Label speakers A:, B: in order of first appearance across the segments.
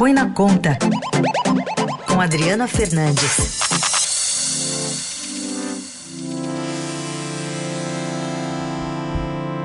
A: Põe na Conta, com Adriana Fernandes.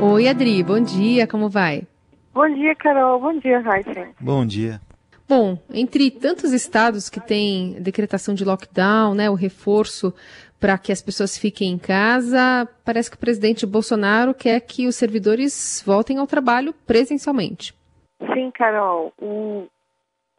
B: Oi, Adri, bom dia, como vai?
C: Bom dia, Carol. Bom dia, Raíssa.
D: Bom dia.
B: Bom, entre tantos estados que têm decretação de lockdown, né, o reforço para que as pessoas fiquem em casa, parece que o presidente Bolsonaro quer que os servidores voltem ao trabalho presencialmente.
C: Sim, Carol. O,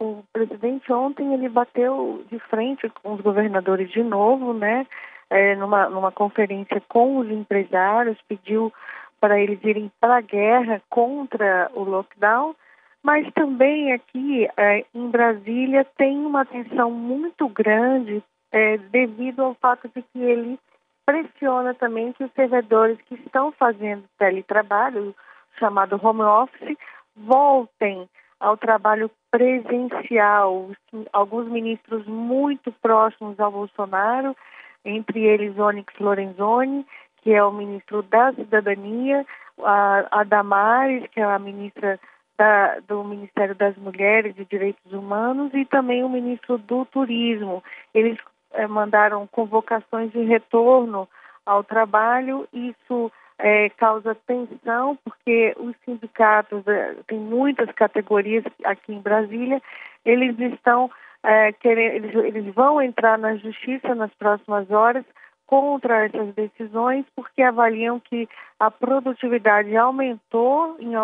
C: o presidente ontem ele bateu de frente com os governadores de novo, né? É, numa, numa conferência com os empresários, pediu para eles irem para a guerra contra o lockdown, mas também aqui é, em Brasília tem uma tensão muito grande é, devido ao fato de que ele pressiona também que os servidores que estão fazendo teletrabalho, chamado home office, voltem ao trabalho presencial. Alguns ministros muito próximos ao Bolsonaro, entre eles Onyx Lorenzoni, que é o ministro da Cidadania, a, Damares, que é a ministra da, do Ministério das Mulheres e Direitos Humanos, e também o ministro do Turismo. Eles é, mandaram convocações de retorno ao trabalho. Isso é, causa tensão, porque os sindicatos, é, tem muitas categorias aqui em Brasília, eles estão é, querendo, eles, eles vão entrar na justiça nas próximas horas contra essas decisões, porque avaliam que a produtividade aumentou, em,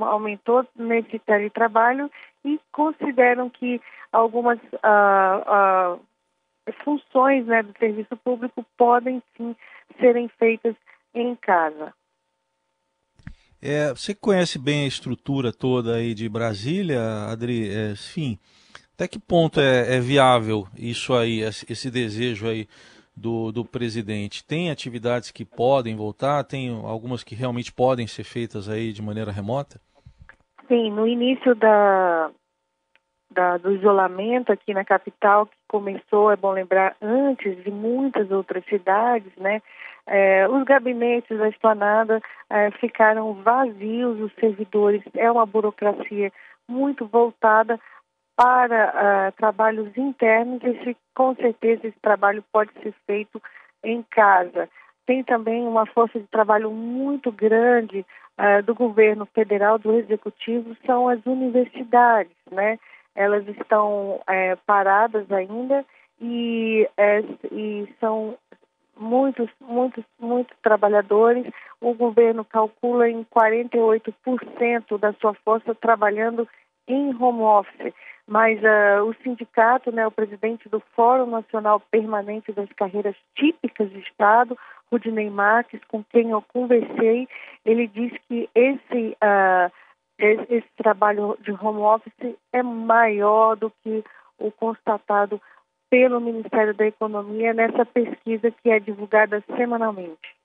C: aumentou nesse teletrabalho e consideram que algumas uh, uh, funções né, do serviço público podem sim serem feitas em casa.
D: É, você conhece bem a estrutura toda aí de Brasília, Adri? É, enfim, até que ponto é, é, viável isso aí, esse desejo aí do, do presidente? Tem atividades que podem voltar? Tem algumas que realmente podem ser feitas aí de maneira remota?
C: Sim, no início da, da, do isolamento aqui na capital, que começou, é bom lembrar, antes de muitas outras cidades, né? É, os gabinetes da esplanada é, ficaram vazios, os servidores, é uma burocracia muito voltada para uh, trabalhos internos, esse, com certeza esse trabalho pode ser feito em casa. Tem também uma força de trabalho muito grande uh, do governo federal, do executivo, são as universidades, né? Elas estão é, paradas ainda e, é, e são muitos, muitos, muitos trabalhadores. O governo calcula em 48% da sua força trabalhando em home office. Mas uh, o sindicato, né, o presidente do Fórum Nacional Permanente das Carreiras Típicas de Estado, Rudinei Marques, com quem eu conversei, ele diz que esse uh, esse trabalho de home office é maior do que o constatado pelo Ministério da Economia nessa pesquisa que é divulgada semanalmente.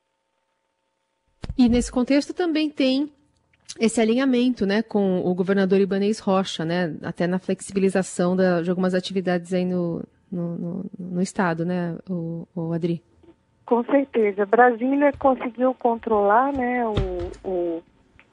B: E nesse contexto também tem esse alinhamento né, com o governador Ibanez Rocha, né, até na flexibilização da, de algumas atividades aí no, no, no, no estado, né, o, o, Adri?
C: Com certeza. Brasília conseguiu controlar né, o, o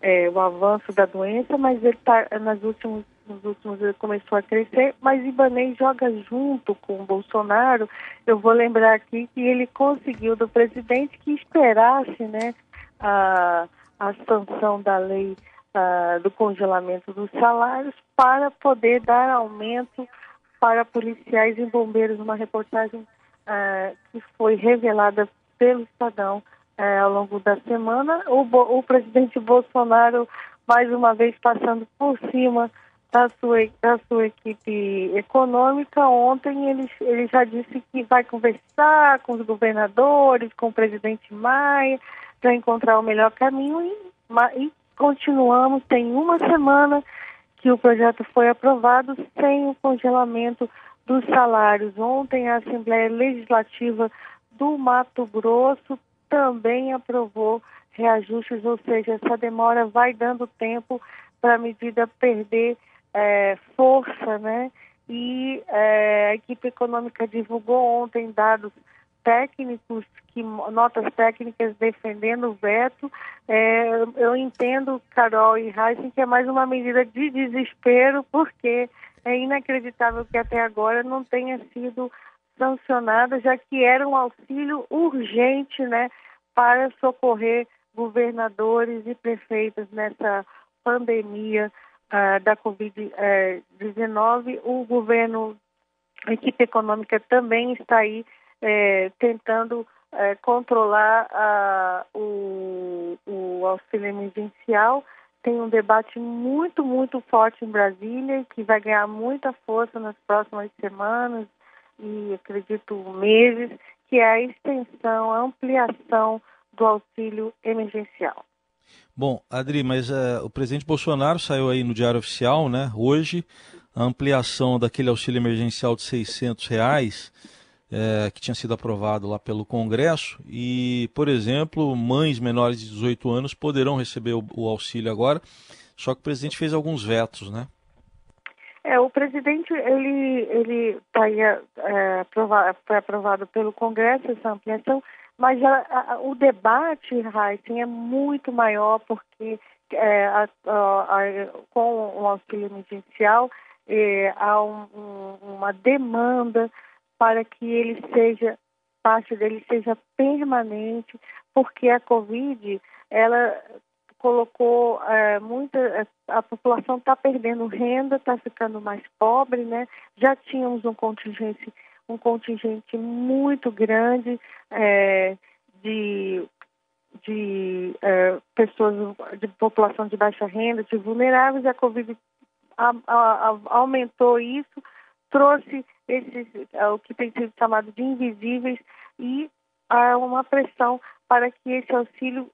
C: é, o avanço da doença, mas ele tá nas últimos nos últimos começou a crescer, mas Ibanez joga junto com o Bolsonaro. Eu vou lembrar aqui que ele conseguiu do presidente que esperasse, né, a, a sanção da lei a, do congelamento dos salários para poder dar aumento para policiais e bombeiros. Uma reportagem a, que foi revelada pelo Estadão é, ao longo da semana. O, o presidente Bolsonaro, mais uma vez, passando por cima da sua, da sua equipe econômica. Ontem ele, ele já disse que vai conversar com os governadores, com o presidente Maia, para encontrar o melhor caminho e, e continuamos, tem uma semana que o projeto foi aprovado sem o congelamento dos salários. Ontem a Assembleia Legislativa do Mato Grosso também aprovou reajustes, ou seja, essa demora vai dando tempo para a medida perder é, força, né? E é, a equipe econômica divulgou ontem dados técnicos, que, notas técnicas defendendo o veto. É, eu entendo, Carol e Heisen, que é mais uma medida de desespero, porque é inacreditável que até agora não tenha sido sancionada, já que era um auxílio urgente, né, para socorrer governadores e prefeitos nessa pandemia uh, da Covid-19. o governo, a equipe econômica também está aí eh, tentando eh, controlar uh, o, o auxílio emergencial tem um debate muito, muito forte em Brasília, que vai ganhar muita força nas próximas semanas e acredito meses, que é a extensão, a ampliação do auxílio emergencial.
D: Bom, Adri, mas uh, o presidente Bolsonaro saiu aí no Diário Oficial, né? Hoje, a ampliação daquele auxílio emergencial de 600 reais, é, que tinha sido aprovado lá pelo Congresso. E, por exemplo, mães menores de 18 anos poderão receber o, o auxílio agora. Só que o presidente fez alguns vetos, né?
C: É, o presidente, ele, ele tá aí, é, foi aprovado pelo Congresso essa ampliação, mas a, a, o debate, Heisen, é muito maior porque é, a, com o auxílio emergencial é, há um, um, uma demanda para que ele seja, parte dele seja permanente, porque a Covid, ela colocou é, muita a população está perdendo renda, está ficando mais pobre, né? Já tínhamos um contingente um contingente muito grande é, de de é, pessoas de população de baixa renda, de vulneráveis, a Covid a, a, a, aumentou isso, trouxe esses o que tem sido chamado de invisíveis e uma pressão para que esse auxílio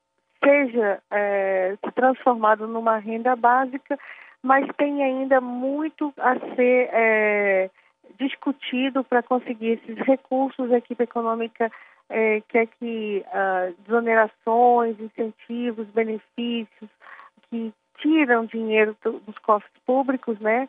C: seja é, transformado numa renda básica, mas tem ainda muito a ser é, discutido para conseguir esses recursos. A equipe econômica é, quer que uh, desonerações, incentivos, benefícios que tiram dinheiro dos cofres públicos, né,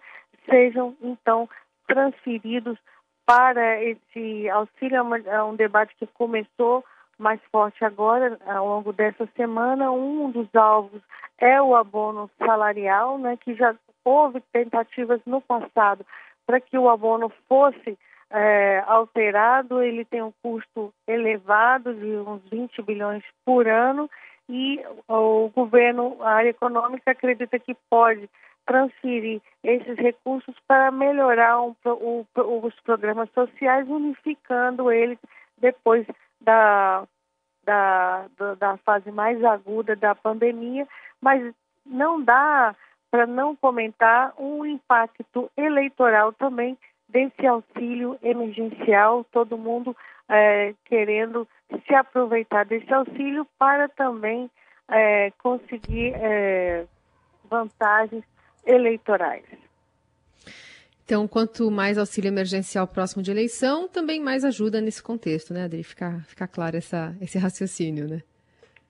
C: sejam então transferidos para esse auxílio. É um debate que começou mais forte agora, ao longo dessa semana. Um dos alvos é o abono salarial, né, que já houve tentativas no passado para que o abono fosse é, alterado. Ele tem um custo elevado de uns 20 bilhões por ano e o governo, a área econômica, acredita que pode transferir esses recursos para melhorar um, o, os programas sociais, unificando eles depois da, da, da fase mais aguda da pandemia, mas não dá para não comentar um impacto eleitoral também desse auxílio emergencial, todo mundo é, querendo se aproveitar desse auxílio para também é, conseguir é, vantagens eleitorais.
B: Então, quanto mais auxílio emergencial próximo de eleição, também mais ajuda nesse contexto, né, Adri? Ficar, ficar claro essa, esse raciocínio, né?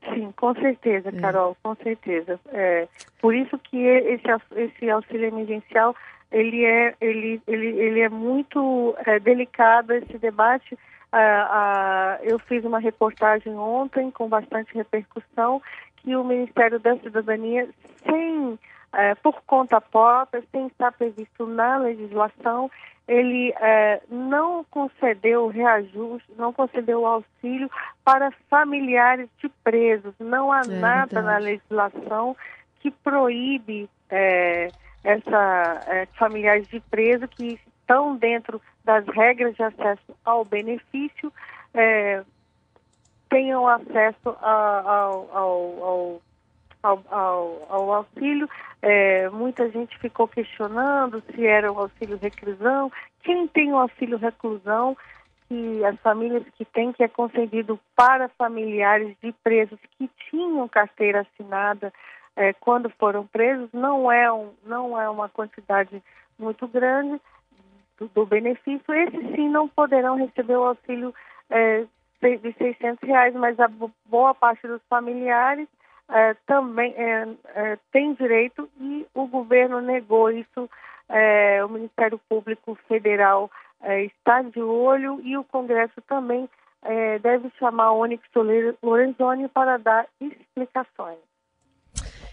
C: Sim, com certeza, é. Carol, é. com certeza. É, por isso que esse, esse auxílio emergencial, ele é, ele, ele, ele é muito é, delicado, esse debate. Ah, ah, eu fiz uma reportagem ontem com bastante repercussão que o Ministério da Cidadania, sem é, por conta própria, sem estar previsto na legislação, ele é, não concedeu reajuste, não concedeu auxílio para familiares de presos. Não há é, nada verdade. na legislação que proíbe é, essa é, familiares de preso que estão dentro das regras de acesso ao benefício é, tenham acesso a, ao, ao, ao ao, ao, ao auxílio. É, muita gente ficou questionando se era o auxílio reclusão. Quem tem o auxílio reclusão, que as famílias que têm, que é concedido para familiares de presos que tinham carteira assinada é, quando foram presos, não é, um, não é uma quantidade muito grande do, do benefício. Esses sim não poderão receber o auxílio é, de 600 reais, mas a boa parte dos familiares é, também é, é, tem direito e o governo negou isso. É, o Ministério Público Federal é, está de olho e o Congresso também é, deve chamar a Onyx Lorenzoni para dar explicações.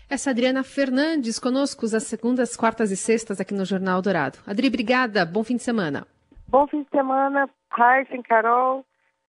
B: Essa Adriana Fernandes conosco às segundas, quartas e sextas aqui no Jornal Dourado. Adri, obrigada. Bom fim de semana.
C: Bom fim de semana, Raíssa, Carol.